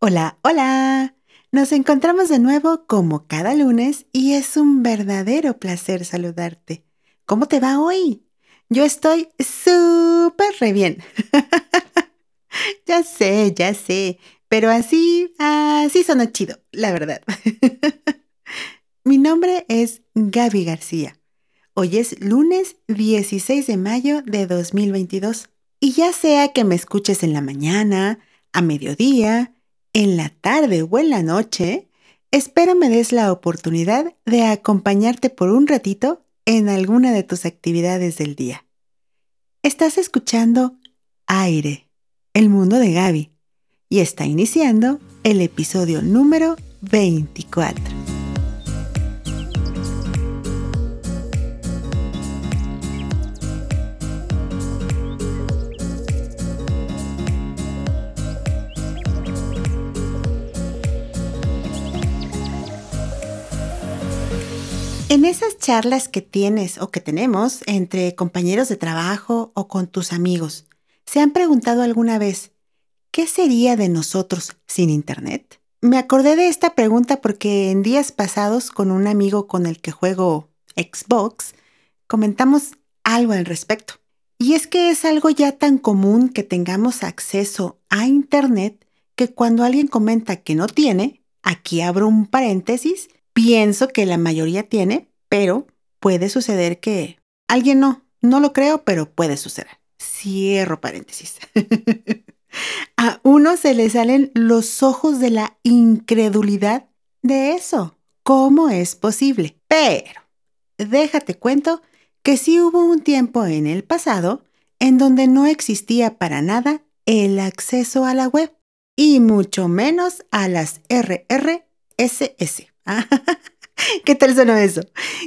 Hola, hola. Nos encontramos de nuevo como cada lunes y es un verdadero placer saludarte. ¿Cómo te va hoy? Yo estoy súper re bien. ya sé, ya sé, pero así, así sonó chido, la verdad. Mi nombre es Gaby García. Hoy es lunes 16 de mayo de 2022 y ya sea que me escuches en la mañana, a mediodía, en la tarde o en la noche, espero me des la oportunidad de acompañarte por un ratito en alguna de tus actividades del día. Estás escuchando Aire, el mundo de Gaby, y está iniciando el episodio número 24. En esas charlas que tienes o que tenemos entre compañeros de trabajo o con tus amigos, ¿se han preguntado alguna vez qué sería de nosotros sin Internet? Me acordé de esta pregunta porque en días pasados con un amigo con el que juego Xbox comentamos algo al respecto. Y es que es algo ya tan común que tengamos acceso a Internet que cuando alguien comenta que no tiene, aquí abro un paréntesis, Pienso que la mayoría tiene, pero puede suceder que alguien no. No lo creo, pero puede suceder. Cierro paréntesis. A uno se le salen los ojos de la incredulidad de eso. ¿Cómo es posible? Pero, déjate cuento que sí hubo un tiempo en el pasado en donde no existía para nada el acceso a la web y mucho menos a las RRSS. ¿Qué tal sonó eso?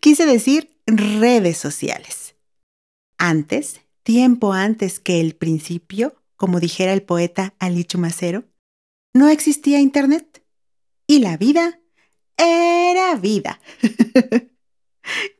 Quise decir redes sociales. Antes, tiempo antes que el principio, como dijera el poeta Ali Chumacero, no existía Internet. Y la vida era vida.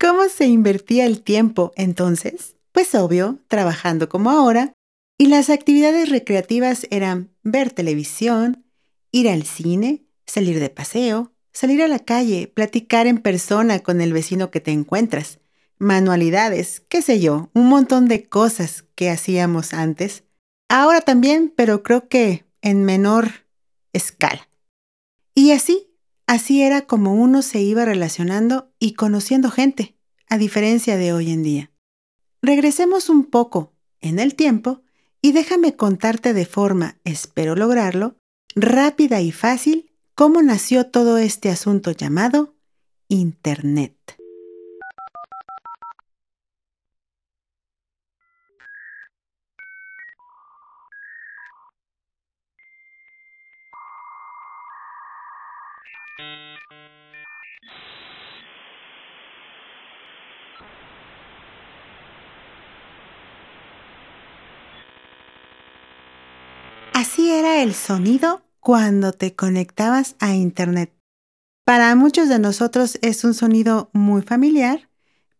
¿Cómo se invertía el tiempo entonces? Pues obvio, trabajando como ahora, y las actividades recreativas eran ver televisión, ir al cine, salir de paseo, Salir a la calle, platicar en persona con el vecino que te encuentras, manualidades, qué sé yo, un montón de cosas que hacíamos antes. Ahora también, pero creo que en menor escala. Y así, así era como uno se iba relacionando y conociendo gente, a diferencia de hoy en día. Regresemos un poco en el tiempo y déjame contarte de forma, espero lograrlo, rápida y fácil cómo nació todo este asunto llamado Internet. Así era el sonido cuando te conectabas a Internet. Para muchos de nosotros es un sonido muy familiar,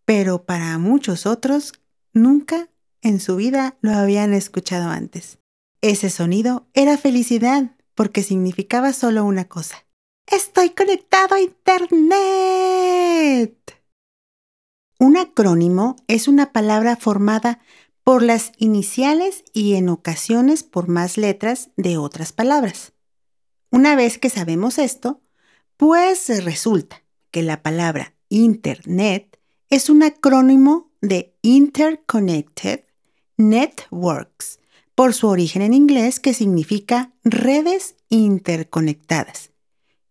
pero para muchos otros nunca en su vida lo habían escuchado antes. Ese sonido era felicidad porque significaba solo una cosa. Estoy conectado a Internet. Un acrónimo es una palabra formada por las iniciales y en ocasiones por más letras de otras palabras. Una vez que sabemos esto, pues resulta que la palabra Internet es un acrónimo de Interconnected Networks, por su origen en inglés que significa redes interconectadas.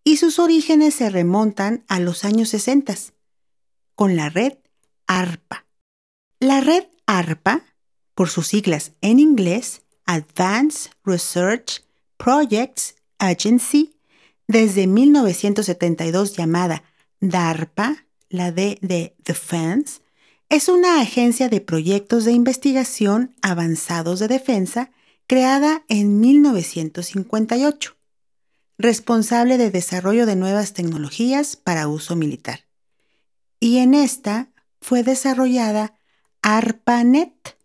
Y sus orígenes se remontan a los años 60, con la red ARPA. La red ARPA, por sus siglas en inglés, Advanced Research Projects Agency, desde 1972 llamada DARPA, la D de Defense, es una agencia de proyectos de investigación avanzados de defensa creada en 1958, responsable de desarrollo de nuevas tecnologías para uso militar. Y en esta fue desarrollada ARPANET,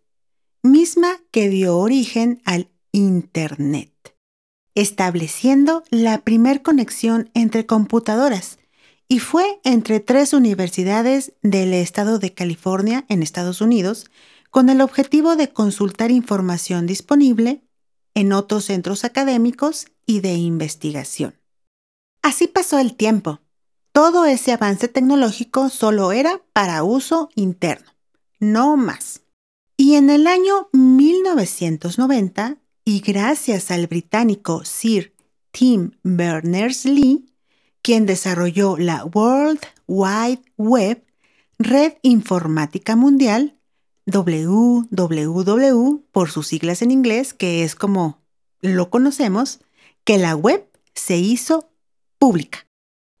misma que dio origen al Internet. Estableciendo la primer conexión entre computadoras y fue entre tres universidades del estado de California en Estados Unidos con el objetivo de consultar información disponible en otros centros académicos y de investigación. Así pasó el tiempo. Todo ese avance tecnológico solo era para uso interno, no más. Y en el año 1990, y gracias al británico Sir Tim Berners-Lee, quien desarrolló la World Wide Web, Red Informática Mundial, WWW por sus siglas en inglés, que es como lo conocemos, que la web se hizo pública.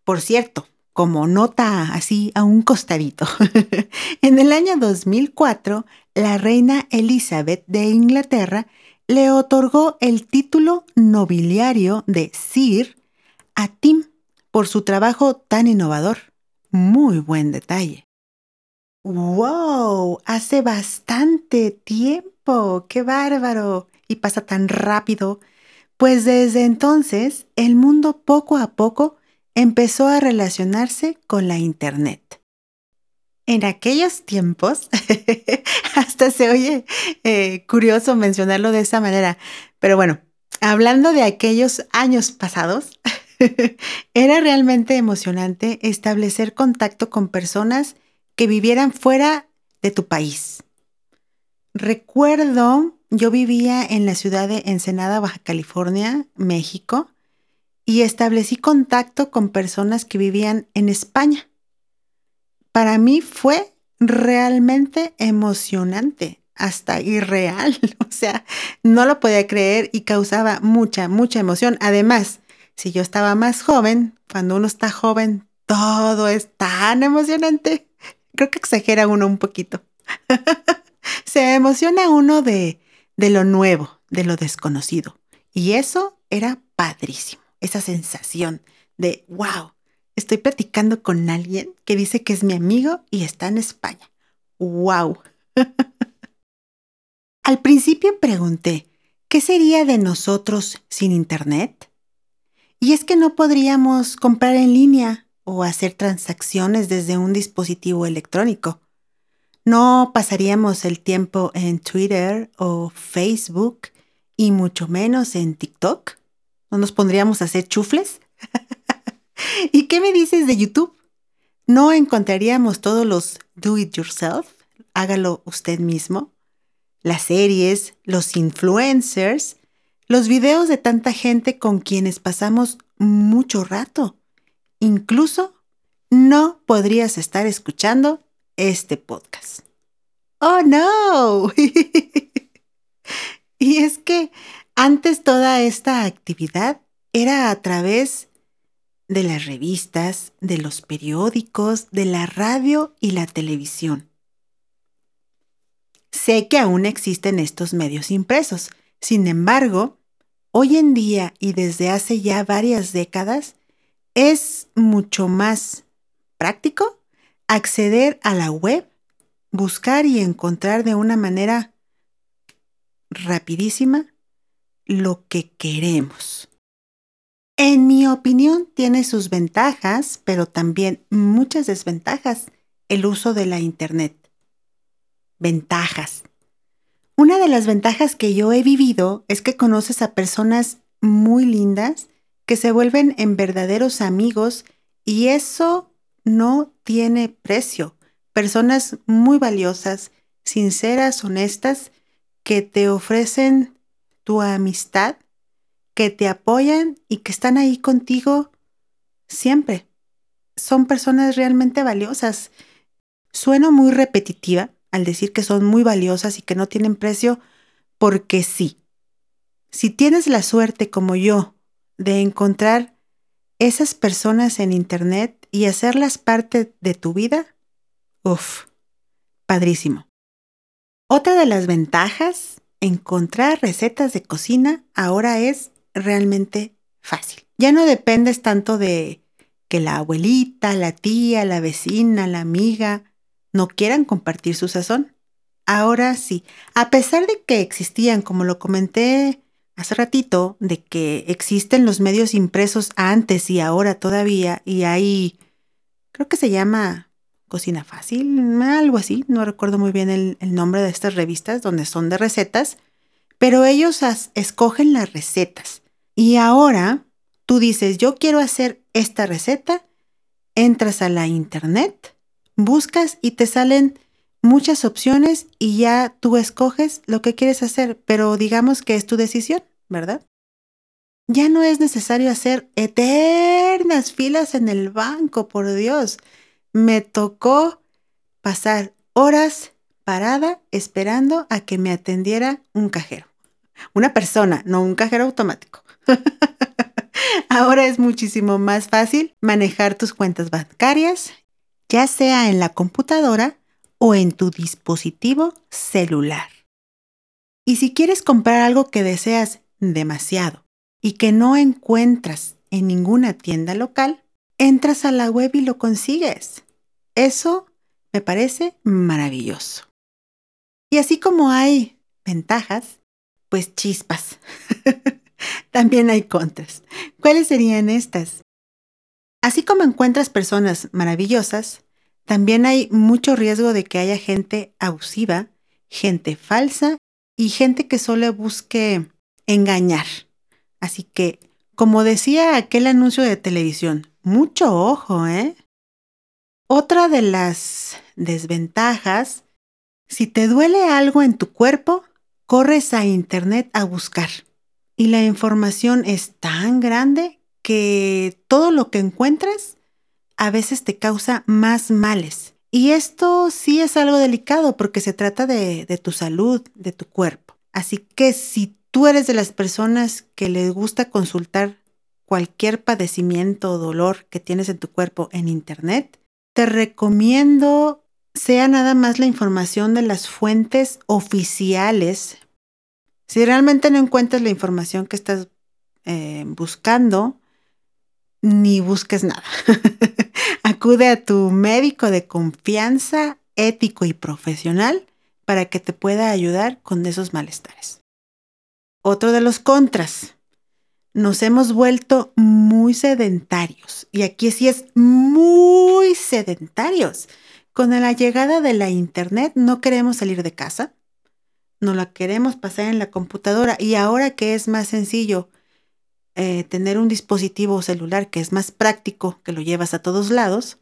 Por cierto, como nota así a un costadito, en el año 2004, la reina Elizabeth de Inglaterra le otorgó el título nobiliario de Sir a Tim por su trabajo tan innovador. Muy buen detalle. ¡Wow! Hace bastante tiempo. ¡Qué bárbaro! Y pasa tan rápido. Pues desde entonces el mundo poco a poco empezó a relacionarse con la Internet. En aquellos tiempos, hasta se oye eh, curioso mencionarlo de esa manera, pero bueno, hablando de aquellos años pasados, era realmente emocionante establecer contacto con personas que vivieran fuera de tu país. Recuerdo, yo vivía en la ciudad de Ensenada, Baja California, México, y establecí contacto con personas que vivían en España. Para mí fue realmente emocionante, hasta irreal, o sea, no lo podía creer y causaba mucha, mucha emoción. Además, si yo estaba más joven, cuando uno está joven, todo es tan emocionante creo que exagera uno un poquito. Se emociona uno de, de lo nuevo, de lo desconocido. Y eso era padrísimo, esa sensación de, wow, estoy platicando con alguien que dice que es mi amigo y está en España. ¡Wow! Al principio pregunté, ¿qué sería de nosotros sin Internet? Y es que no podríamos comprar en línea o hacer transacciones desde un dispositivo electrónico. No pasaríamos el tiempo en Twitter o Facebook y mucho menos en TikTok. ¿No nos pondríamos a hacer chufles? ¿Y qué me dices de YouTube? ¿No encontraríamos todos los do it yourself? Hágalo usted mismo. Las series, los influencers, los videos de tanta gente con quienes pasamos mucho rato. Incluso no podrías estar escuchando este podcast. ¡Oh, no! y es que antes toda esta actividad era a través de las revistas, de los periódicos, de la radio y la televisión. Sé que aún existen estos medios impresos. Sin embargo, hoy en día y desde hace ya varias décadas, es mucho más práctico acceder a la web, buscar y encontrar de una manera rapidísima lo que queremos. En mi opinión tiene sus ventajas, pero también muchas desventajas el uso de la Internet. Ventajas. Una de las ventajas que yo he vivido es que conoces a personas muy lindas que se vuelven en verdaderos amigos y eso no tiene precio. Personas muy valiosas, sinceras, honestas, que te ofrecen tu amistad, que te apoyan y que están ahí contigo siempre. Son personas realmente valiosas. Sueno muy repetitiva al decir que son muy valiosas y que no tienen precio porque sí. Si tienes la suerte como yo de encontrar esas personas en Internet y hacerlas parte de tu vida, uff, padrísimo. Otra de las ventajas, encontrar recetas de cocina ahora es realmente fácil. Ya no dependes tanto de que la abuelita, la tía, la vecina, la amiga no quieran compartir su sazón. Ahora sí, a pesar de que existían, como lo comenté hace ratito de que existen los medios impresos antes y ahora todavía y hay, creo que se llama Cocina Fácil, algo así, no recuerdo muy bien el, nombre de estas revistas donde son de recetas, pero ellos escogen las recetas y ahora tú dices, yo quiero hacer esta receta, entras a la internet, buscas y te salen muchas opciones y ya tú escoges lo que quieres hacer, pero digamos que es tu decisión, ¿verdad? Ya no es necesario hacer eternas filas en el banco, por Dios. Me tocó pasar horas parada esperando a que me atendiera un cajero. Una persona, no un cajero automático. Ahora es muchísimo más fácil manejar tus cuentas bancarias, ya sea en la computadora o en tu dispositivo celular. Y si quieres comprar algo que deseas demasiado y que no encuentras en ninguna tienda local, entras a la web y lo consigues. Eso me parece maravilloso. Y así como hay ventajas, pues chispas. También hay contras. ¿Cuáles serían estas? Así como encuentras personas maravillosas, también hay mucho riesgo de que haya gente abusiva, gente falsa y gente que solo busque engañar. Así que, como decía aquel anuncio de televisión, mucho ojo, ¿eh? Otra de las desventajas, si te duele algo en tu cuerpo, corres a internet a buscar. Y la información es tan grande que todo lo que encuentras a veces te causa más males. Y esto sí es algo delicado porque se trata de, tu salud, de tu cuerpo. Así que si tú eres de las personas que les gusta consultar cualquier padecimiento o dolor que tienes en tu cuerpo en Internet, te recomiendo sea nada más la información de las fuentes oficiales. Si realmente no encuentras la información que estás eh, buscando, ni busques nada. Acude a tu médico de confianza, ético y profesional para que te pueda ayudar con esos malestares. Otro de los contras. Nos hemos vuelto muy sedentarios. Y aquí sí es muy sedentarios. Con la llegada de la Internet no queremos salir de casa. No la queremos pasar en la computadora. Y ahora que es más sencillo eh, tener un dispositivo celular que es más práctico, que lo llevas a todos lados,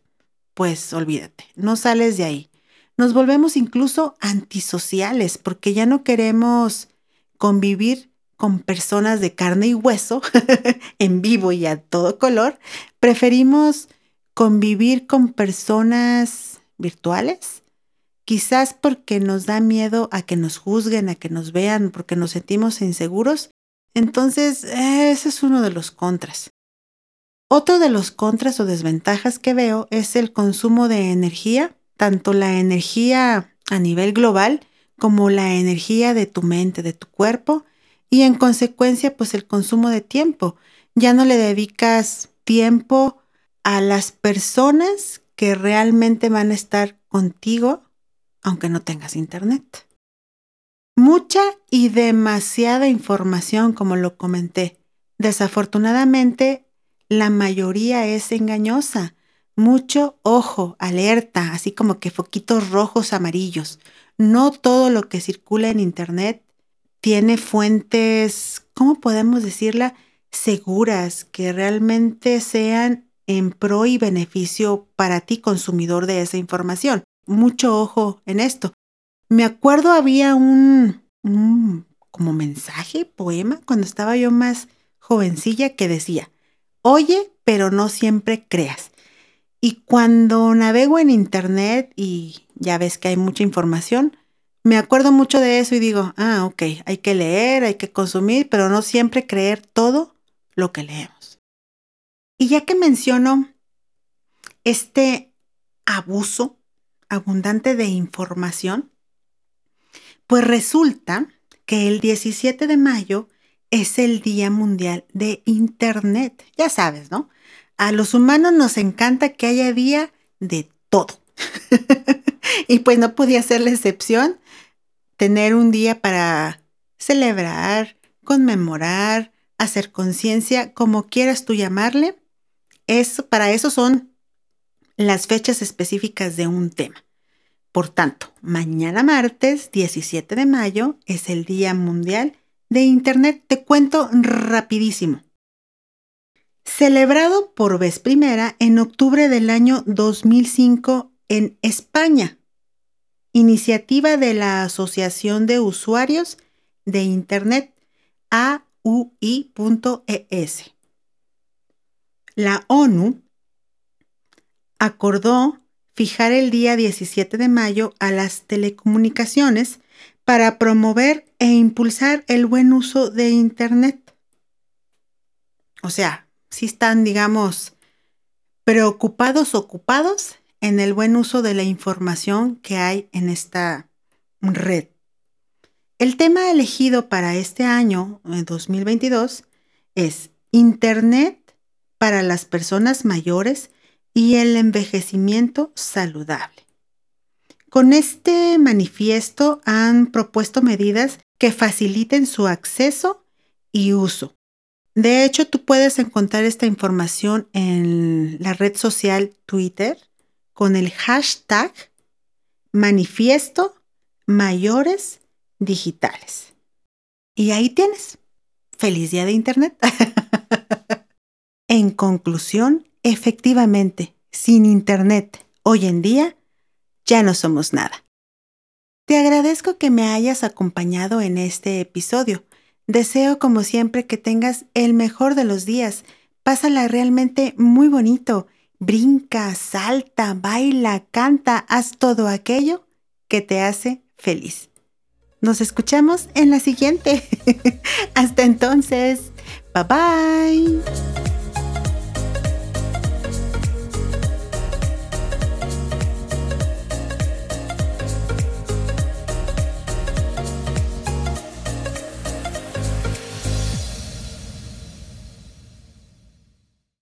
pues olvídate, no sales de ahí. Nos volvemos incluso antisociales porque ya no queremos convivir con personas de carne y hueso en vivo y a todo color. Preferimos convivir con personas virtuales, quizás porque nos da miedo a que nos juzguen, a que nos vean, porque nos sentimos inseguros entonces, ese es uno de los contras. Otro de los contras o desventajas que veo es el consumo de energía, tanto la energía a nivel global como la energía de tu mente, de tu cuerpo, y en consecuencia, pues el consumo de tiempo. Ya no le dedicas tiempo a las personas que realmente van a estar contigo, aunque no tengas internet. Mucha y demasiada información, como lo comenté. Desafortunadamente, la mayoría es engañosa. Mucho ojo, alerta, así como que foquitos rojos, amarillos. No todo lo que circula en Internet tiene fuentes, ¿cómo podemos decirla? Seguras, que realmente sean en pro y beneficio para ti, consumidor de esa información. Mucho ojo en esto. Me acuerdo había un, como mensaje, poema, cuando estaba yo más jovencilla que decía, oye, pero no siempre creas. Y cuando navego en internet y ya ves que hay mucha información, me acuerdo mucho de eso y digo, ah, ok, hay que leer, hay que consumir, pero no siempre creer todo lo que leemos. Y ya que menciono este abuso abundante de información, pues resulta que el 17 de mayo es el Día Mundial de Internet. Ya sabes, ¿no? A los humanos nos encanta que haya día de todo. y pues no podía ser la excepción tener un día para celebrar, conmemorar, hacer conciencia, como quieras tú llamarle. Es, para eso son las fechas específicas de un tema. Por tanto, mañana martes 17 de mayo es el Día Mundial de Internet. Te cuento rapidísimo. Celebrado por vez primera en octubre del año 2005 en España. Iniciativa de la Asociación de Usuarios de Internet AUI.es. La ONU acordó fijar el día 17 de mayo a las telecomunicaciones para promover e impulsar el buen uso de Internet. O sea, si están, digamos, preocupados, ocupados en el buen uso de la información que hay en esta red. El tema elegido para este año, 2022, es Internet para las personas mayores y el envejecimiento saludable. Con este manifiesto han propuesto medidas que faciliten su acceso y uso. De hecho, tú puedes encontrar esta información en la red social Twitter con el hashtag manifiesto mayores digitales. Y ahí tienes. Feliz día de Internet. en conclusión, Efectivamente, sin Internet, hoy en día, ya no somos nada. Te agradezco que me hayas acompañado en este episodio. Deseo como siempre que tengas el mejor de los días. Pásala realmente muy bonito. Brinca, salta, baila, canta, haz todo aquello que te hace feliz. Nos escuchamos en la siguiente. Hasta entonces. Bye bye.